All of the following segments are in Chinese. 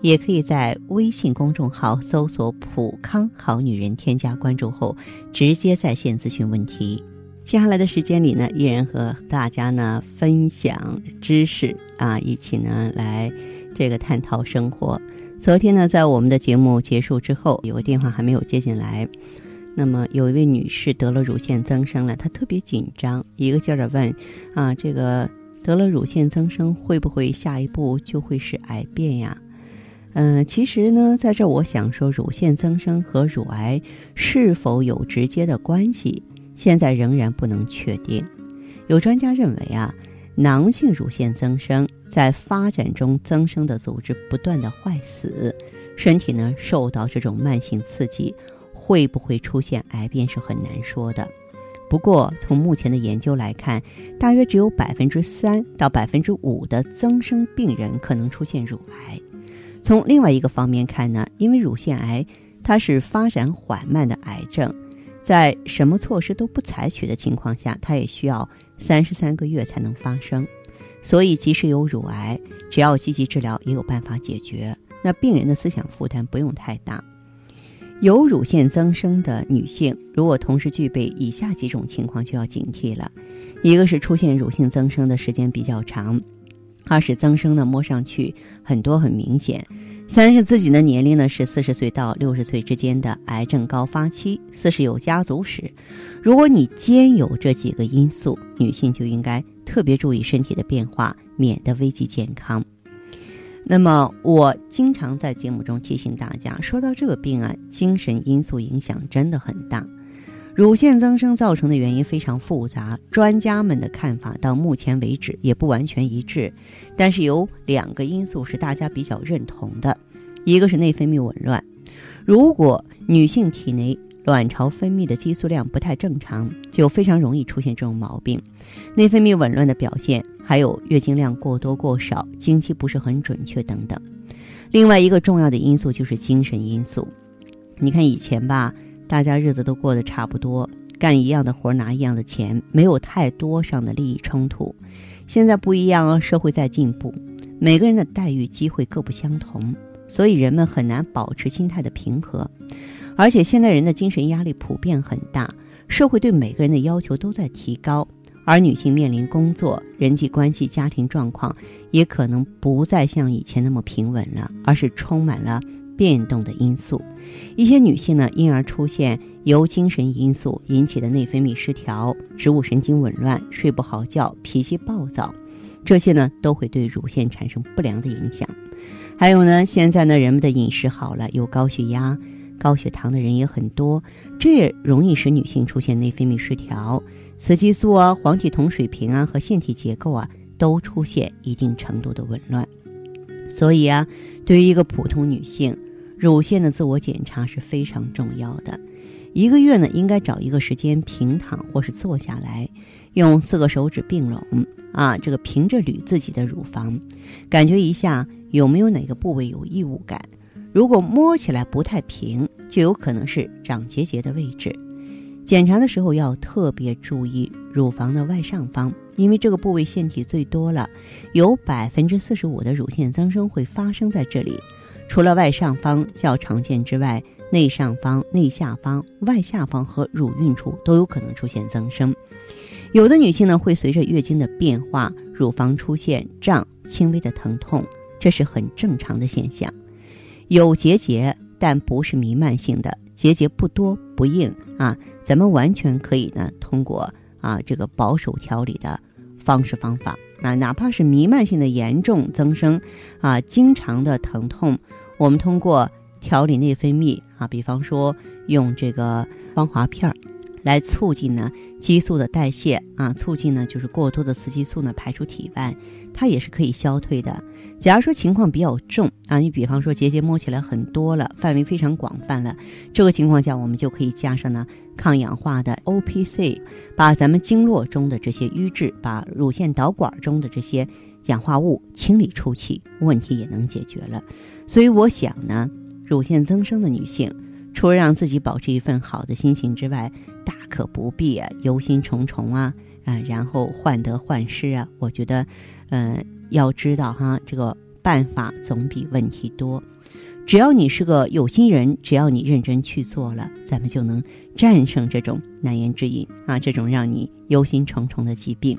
也可以在微信公众号搜索“普康好女人”，添加关注后直接在线咨询问题。接下来的时间里呢，依然和大家呢分享知识啊，一起呢来这个探讨生活。昨天呢，在我们的节目结束之后，有个电话还没有接进来。那么有一位女士得了乳腺增生了，她特别紧张，一个劲儿的问啊，这个得了乳腺增生会不会下一步就会是癌变呀？嗯，其实呢，在这我想说，乳腺增生和乳癌是否有直接的关系，现在仍然不能确定。有专家认为啊，囊性乳腺增生在发展中增生的组织不断的坏死，身体呢受到这种慢性刺激，会不会出现癌变是很难说的。不过从目前的研究来看，大约只有百分之三到百分之五的增生病人可能出现乳癌。从另外一个方面看呢，因为乳腺癌它是发展缓慢的癌症，在什么措施都不采取的情况下，它也需要三十三个月才能发生。所以，即使有乳癌，只要积极治疗，也有办法解决。那病人的思想负担不用太大。有乳腺增生的女性，如果同时具备以下几种情况，就要警惕了：一个是出现乳腺增生的时间比较长。二是增生呢，摸上去很多很明显；三是自己的年龄呢是四十岁到六十岁之间的癌症高发期；四是有家族史。如果你兼有这几个因素，女性就应该特别注意身体的变化，免得危及健康。那么，我经常在节目中提醒大家，说到这个病啊，精神因素影响真的很大。乳腺增生造成的原因非常复杂，专家们的看法到目前为止也不完全一致。但是有两个因素是大家比较认同的，一个是内分泌紊乱。如果女性体内卵巢分泌的激素量不太正常，就非常容易出现这种毛病。内分泌紊乱的表现还有月经量过多过少、经期不是很准确等等。另外一个重要的因素就是精神因素。你看以前吧。大家日子都过得差不多，干一样的活拿一样的钱，没有太多上的利益冲突。现在不一样哦，社会在进步，每个人的待遇机会各不相同，所以人们很难保持心态的平和。而且现在人的精神压力普遍很大，社会对每个人的要求都在提高，而女性面临工作、人际关系、家庭状况，也可能不再像以前那么平稳了，而是充满了。变动的因素，一些女性呢，因而出现由精神因素引起的内分泌失调、植物神经紊乱、睡不好觉、脾气暴躁，这些呢都会对乳腺产生不良的影响。还有呢，现在呢人们的饮食好了，有高血压、高血糖的人也很多，这也容易使女性出现内分泌失调，雌激素啊、黄体酮水平啊和腺体结构啊都出现一定程度的紊乱。所以啊，对于一个普通女性，乳腺的自我检查是非常重要的，一个月呢应该找一个时间平躺或是坐下来，用四个手指并拢啊，这个平着捋自己的乳房，感觉一下有没有哪个部位有异物感。如果摸起来不太平，就有可能是长结节的位置。检查的时候要特别注意乳房的外上方，因为这个部位腺体最多了，有百分之四十五的乳腺增生会发生在这里。除了外上方较常见之外，内上方、内下方、外下方和乳晕处都有可能出现增生。有的女性呢，会随着月经的变化，乳房出现胀、轻微的疼痛，这是很正常的现象。有结节，但不是弥漫性的，结节不多不硬啊，咱们完全可以呢，通过啊这个保守调理的方式方法。啊，哪怕是弥漫性的严重增生，啊，经常的疼痛，我们通过调理内分泌啊，比方说用这个芳华片儿来促进呢激素的代谢啊，促进呢就是过多的雌激素呢排出体外，它也是可以消退的。假如说情况比较重啊，你比方说结节摸起来很多了，范围非常广泛了，这个情况下我们就可以加上呢抗氧化的 O P C，把咱们经络中的这些瘀滞，把乳腺导管中的这些氧化物清理出去，问题也能解决了。所以我想呢，乳腺增生的女性，除了让自己保持一份好的心情之外，大可不必啊忧心忡忡啊啊，然后患得患失啊。我觉得，嗯。要知道哈，这个办法总比问题多。只要你是个有心人，只要你认真去做了，咱们就能战胜这种难言之隐啊，这种让你忧心忡忡的疾病。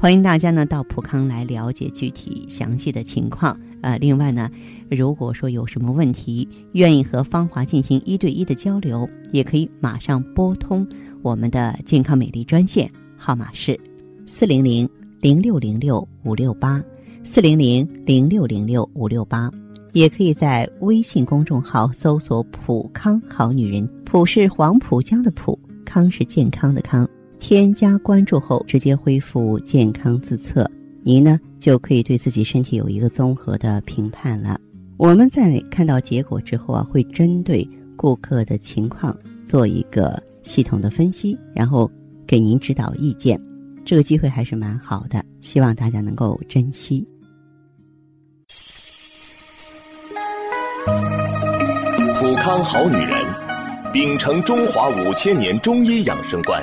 欢迎大家呢到普康来了解具体详细的情况。呃，另外呢，如果说有什么问题，愿意和芳华进行一对一的交流，也可以马上拨通我们的健康美丽专线，号码是四零零零六零六五六八。四零零零六零六五六八，也可以在微信公众号搜索“普康好女人”，普是黄浦江的浦，康是健康的康。添加关注后，直接恢复健康自测，您呢就可以对自己身体有一个综合的评判了。我们在看到结果之后啊，会针对顾客的情况做一个系统的分析，然后给您指导意见。这个机会还是蛮好的，希望大家能够珍惜。普康好女人，秉承中华五千年中医养生观，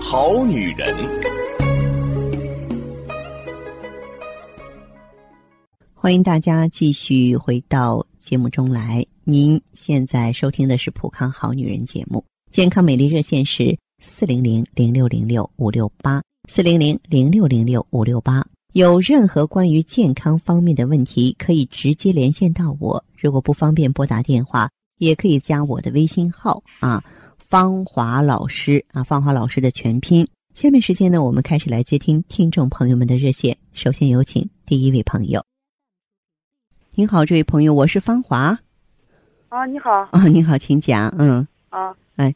好女人。欢迎大家继续回到节目中来。您现在收听的是普康好女人节目，健康美丽热线是四零零零六零六五六八四零零零六零六五六八。有任何关于健康方面的问题，可以直接连线到我。如果不方便拨打电话，也可以加我的微信号啊，芳华老师啊，芳华老师的全拼。下面时间呢，我们开始来接听听众朋友们的热线。首先有请第一位朋友。您好，这位朋友，我是芳华。啊，你好。啊，你好，请讲。嗯。啊。哎，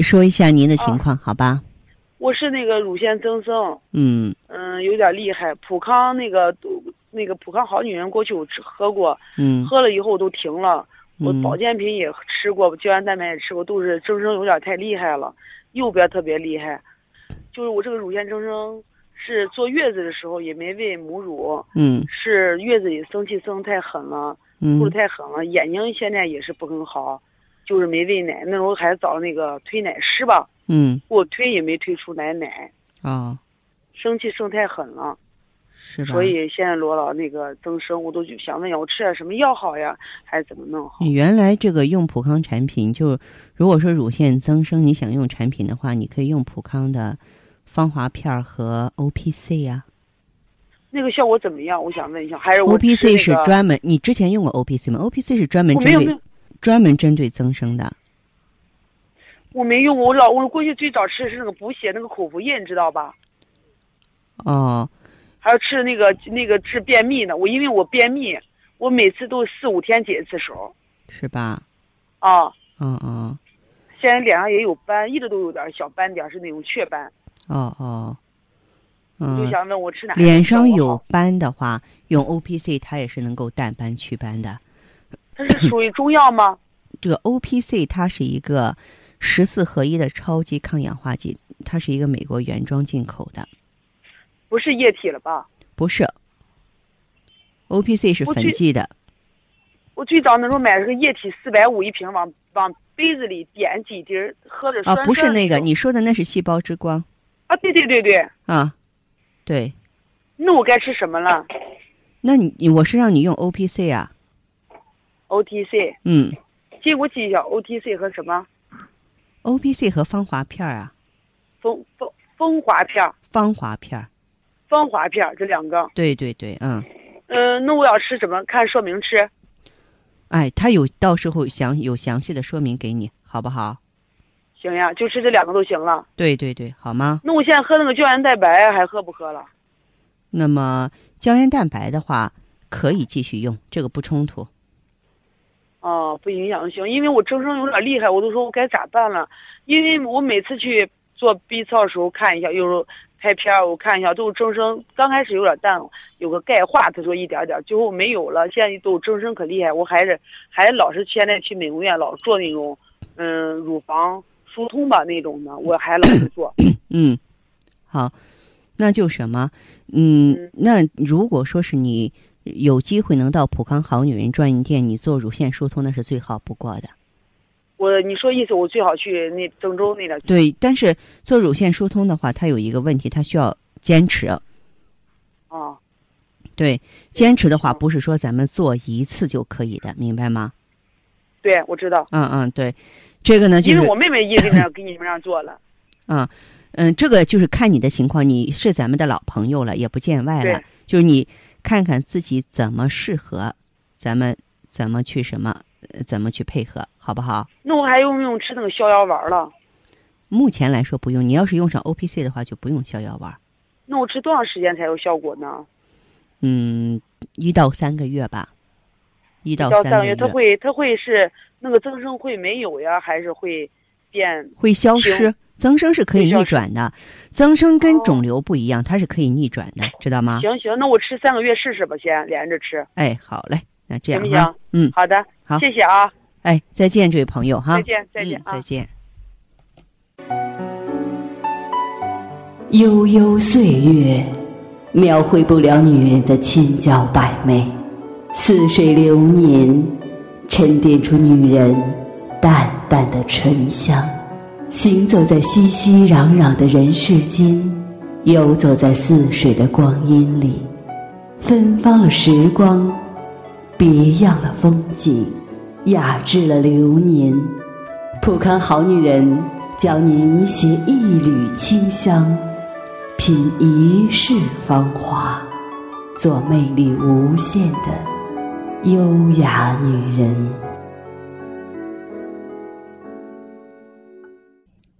说一下您的情况，好吧？我是那个乳腺增生，嗯嗯，有点厉害。普康那个那个普康好女人过去我吃喝过，嗯，喝了以后都停了。我保健品也吃过，胶原蛋白也吃过，都是增生有点太厉害了，右边特别厉害。就是我这个乳腺增生是坐月子的时候也没喂母乳，嗯，是月子里生气生太狠了，哭的太狠了，眼睛现在也是不很好，就是没喂奶。那时候还找那个推奶师吧。嗯，我推也没推出来奶，啊，生气生太狠了，是吧？所以现在罗老那个增生，我都想问一下，我吃点什么药好呀，还是怎么弄好？你原来这个用普康产品，就如果说乳腺增生，你想用产品的话，你可以用普康的芳华片和 O P C 呀。那个效果怎么样？我想问一下，还是 O P C 是专门？你之前用过 O P C 吗？O P C 是专门针对专门针对增生的。我没用过，我老我过去最早吃的是那个补血那个口服液，你知道吧？哦。还要吃那个那个治便秘的，我因为我便秘，我每次都四五天解一次手。是吧？啊。嗯嗯。现在脸上也有斑，一直都有点小斑点，是那种雀斑。哦哦。嗯。就想问我吃哪？脸上有斑的话，用 O P C 它也是能够淡斑祛斑的。它是属于中药吗？这个 O P C 它是一个。十四合一的超级抗氧化剂，它是一个美国原装进口的，不是液体了吧？不是，O P C 是粉剂的。我最早那时候买了个液体，四百五一瓶，往往杯子里点几滴，喝着酸啊，不是那个，你说的那是细胞之光。啊，对对对对。啊，对。那我该吃什么了？那你我是让你用 O P C 啊。O T C。嗯。借我记一下，O T C 和什么？O P C 和芳华片儿啊，风风风华片儿、芳华片儿。芳华片儿这两个。对对对，嗯，嗯、那我要吃什么？看说明吃。哎，他有到时候详有详细的说明给你，好不好？行呀，就吃这两个都行了。对对对，好吗？那我现在喝那个胶原蛋白还喝不喝了？那么胶原蛋白的话，可以继续用，这个不冲突。哦，不影响行，因为我增生有点厉害，我都说我该咋办了。因为我每次去做 B 超的时候看一下，有时候拍片儿我看一下，都是增生。刚开始有点淡，有个钙化，他说一点点，最后没有了。现在都增生可厉害，我还是还老是现在去美容院老做那种，嗯，乳房疏通吧那种的，我还老是做。嗯，好，那就什么，嗯，那如果说是你有机会能到普康好女人专营店，你做乳腺疏通那是最好不过的。我你说意思，我最好去那郑州那点去。对，但是做乳腺疏通的话，它有一个问题，它需要坚持。哦，对，坚持的话嗯不是说咱们做一次就可以的，明白吗？对，我知道，嗯嗯，对，这个呢就是因为我妹妹也给那给你们让做了。嗯嗯，这个就是看你的情况，你是咱们的老朋友了，也不见外了，就是你看看自己怎么适合，咱们怎么去什么，呃怎么去配合，好不好？那我还用不用吃那个逍遥丸了？目前来说不用，你要是用上 O P C 的话，就不用逍遥丸。那我吃多长时间才有效果呢？嗯，一到三个月吧，一到三个月，它会它会是那个增生会没有呀，还是会变？会消失。增生是可以逆转的，增生跟哦肿瘤不一样，它是可以逆转的，知道吗？行行，那我吃三个月试试吧，先连着吃，哎，好嘞，那这行不样哈行？，嗯，好的，好谢谢啊，哎，再见，这位朋友哈，再见再见再。见。悠悠岁月，描绘不了女人的千娇百媚；似水流年，沉淀出女人淡淡的醇香。行走在熙熙攘攘的人世间，游走在似水的光阴里，芬芳了时光，别样了风景，雅致了流年。普康好女人教您携一缕清香，品一世芳华，做魅力无限的优雅女人。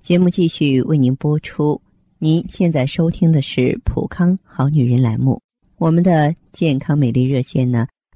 节目继续为您播出。您现在收听的是《普康好女人》栏目，我们的健康美丽热线呢，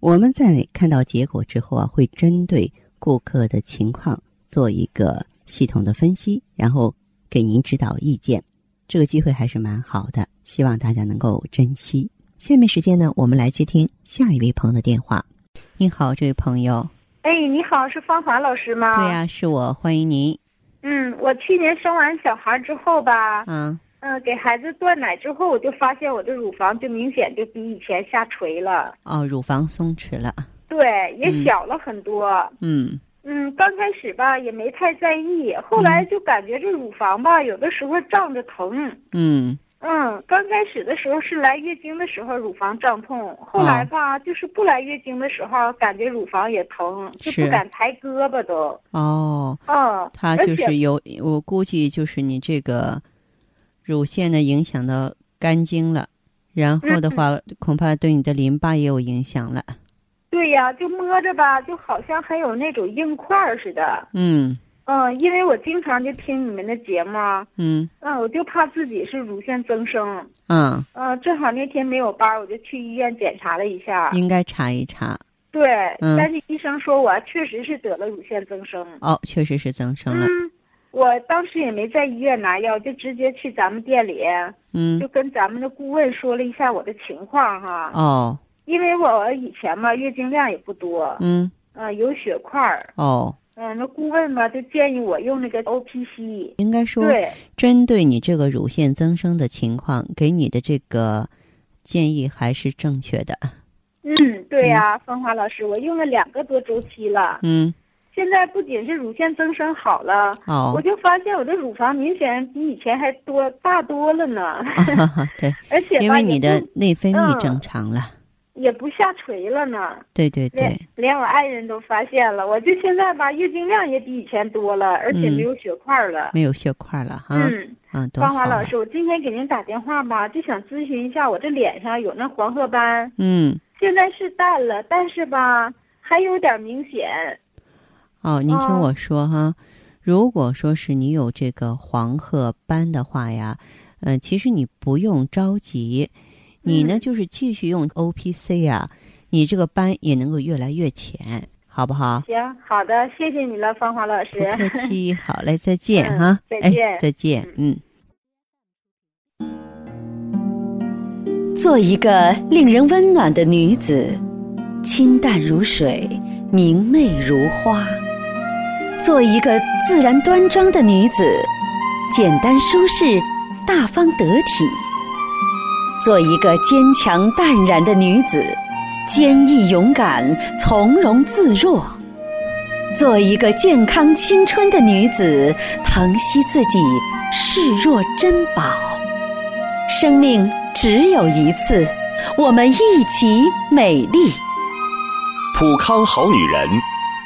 我们在看到结果之后啊，会针对顾客的情况做一个系统的分析，然后给您指导意见。这个机会还是蛮好的，希望大家能够珍惜。下面时间呢，我们来接听下一位朋友的电话。你好，这位朋友。哎，你好，是芳华老师吗？对呀、是我，欢迎您。嗯，我去年生完小孩之后吧，嗯嗯、给孩子断奶之后，我就发现我的乳房就明显就比以前下垂了，哦，乳房松弛了。对，也嗯小了很多。嗯嗯，刚开始吧也没太在意，后来就感觉这乳房吧有的时候胀着疼。嗯嗯，刚开始的时候是来月经的时候乳房胀痛，后来吧、就是不来月经的时候感觉乳房也疼，就不敢抬胳膊都。哦，嗯，它就是有，我估计就是你这个乳腺呢影响到肝经了，然后的话，恐怕对你的淋巴也有影响了。对呀，就摸着吧，就好像还有那种硬块儿似的。嗯嗯，因为我经常就听你们的节目，嗯嗯，我就怕自己是乳腺增生。嗯，嗯，正好那天没有班，我就去医院检查了一下。应该查一查。对，嗯但是医生说我确实是得了乳腺增生。哦，确实是增生了。嗯，我当时也没在医院拿药，就直接去咱们店里，嗯就跟咱们的顾问说了一下我的情况哈。哦因为我以前嘛月经量也不多，嗯啊、有血块儿。哦，嗯，那顾问嘛就建议我用那个 O P C。应该说对，针对你这个乳腺增生的情况，给你的这个建议还是正确的。嗯，对呀，芳华老师，我用了两个多周期了。嗯。现在不仅是乳腺增生好了，哦，我就发现我的乳房明显比以前还多大多了呢。对，而且因为你的内分泌正常了，也不下垂了呢。对对对，连我爱人都发现了。我就现在吧，月经量也比以前多了，而且没有血块了。没有血块了哈。嗯嗯，芳华老师，我今天给您打电话吧，就想咨询一下，我这脸上有那黄褐斑。嗯。现在是淡了，但是吧，还有点明显。哦，您听我说哈，如果说是你有这个黄褐斑的话呀，嗯，其实你不用着急，你呢就是继续用 O P C 啊，你这个斑也能够越来越浅，好不好？行，好的，谢谢你了，芳华老师。不客气，好嘞，再见哈，再见，再见，嗯。做一个令人温暖的女子，清淡如水，明媚如花。做一个自然端庄的女子，简单舒适，大方得体；做一个坚强淡然的女子，坚毅勇敢，从容自若；做一个健康青春的女子，疼惜自己，视若珍宝。生命只有一次，我们一起美丽。普康好女人。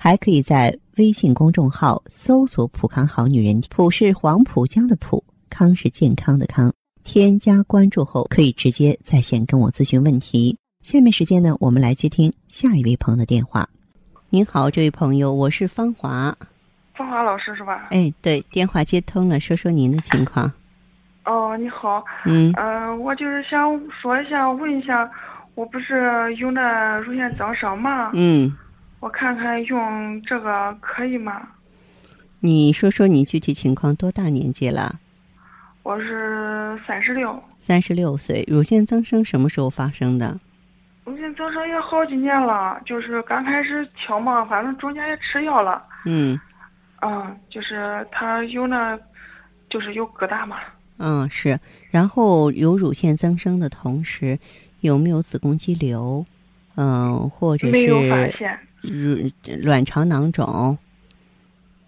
还可以在微信公众号搜索“浦康好女人”，浦是黄浦江的浦，康是健康的康。添加关注后，可以直接在线跟我咨询问题。下面时间呢，我们来接听下一位朋友的电话。您好，这位朋友，我是芳华。芳华老师是吧？哎，对，电话接通了，说说您的情况。哦，你好。嗯。呃，我就是想说一下，问一下，我不是有那乳腺增生吗？嗯。我看看用这个可以吗？你说说你具体情况，多大年纪了？我是三十六。三十六岁，乳腺增生什么时候发生的？乳腺增生也好几年了，就是刚开始调嘛，反正中间也吃药了。嗯。嗯，就是他有那，就是有疙瘩嘛。嗯，是。然后有乳腺增生的同时，有没有子宫肌瘤？嗯，或者是没有发现。乳卵巢囊肿，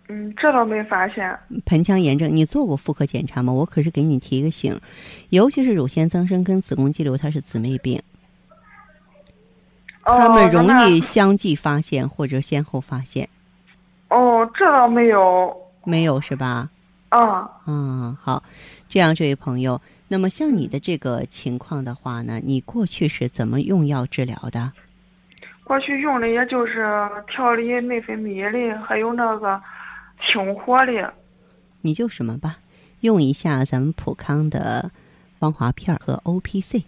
嗯，这倒没发现。盆腔炎症，你做过妇科检查吗？我可是给你提个醒，尤其是乳腺增生跟子宫肌瘤，它是姊妹病，哦，他们容易相继发现或者先后发现。哦，这倒没有，没有是吧？啊，嗯，好，这样，这位朋友，那么像你的这个情况的话呢，你过去是怎么用药治疗的？过去用的也就是调理内分泌的，还有那个清火的。你就什么吧，用一下咱们普康的芳华片和 O P C，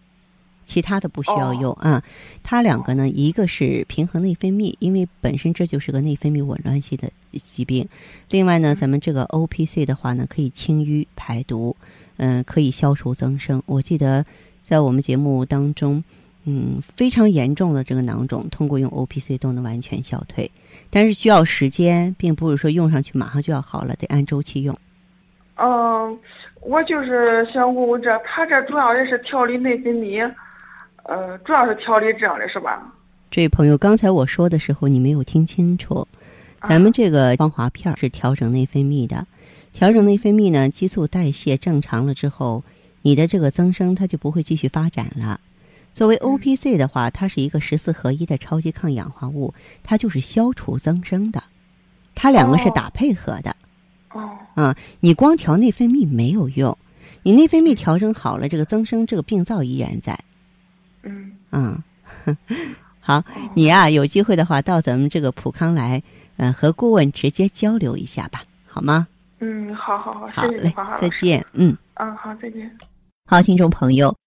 其他的不需要用啊。它两个呢，一个是平衡内分泌，因为本身这就是个内分泌紊乱性的疾病。另外呢，咱们这个 O P C 的话呢，可以清淤排毒，嗯，可以消除增生。我记得在我们节目当中。嗯，非常严重的这个囊肿，通过用 O P C 都能完全消退，但是需要时间，并不是说用上去马上就要好了，得按周期用。嗯，我就是想问问这，他这主要也是调理内分泌，呃，主要是调理这样的是吧？这位朋友，刚才我说的时候你没有听清楚，咱们这个光华片是调整内分泌的，调整内分泌呢，激素代谢正常了之后，你的这个增生它就不会继续发展了。作为 O P C 的话，它是一个十四合一的超级抗氧化物，它就是消除增生的，它两个是打配合的。哦。啊，你光调内分泌没有用，你内分泌调整好了，这个增生这个病灶依然在。嗯。嗯，好，你呀有机会的话到咱们这个普康来，嗯，和顾问直接交流一下吧，好吗？嗯，好好好，好嘞，再见，嗯。嗯，好，再见。好，听众朋友。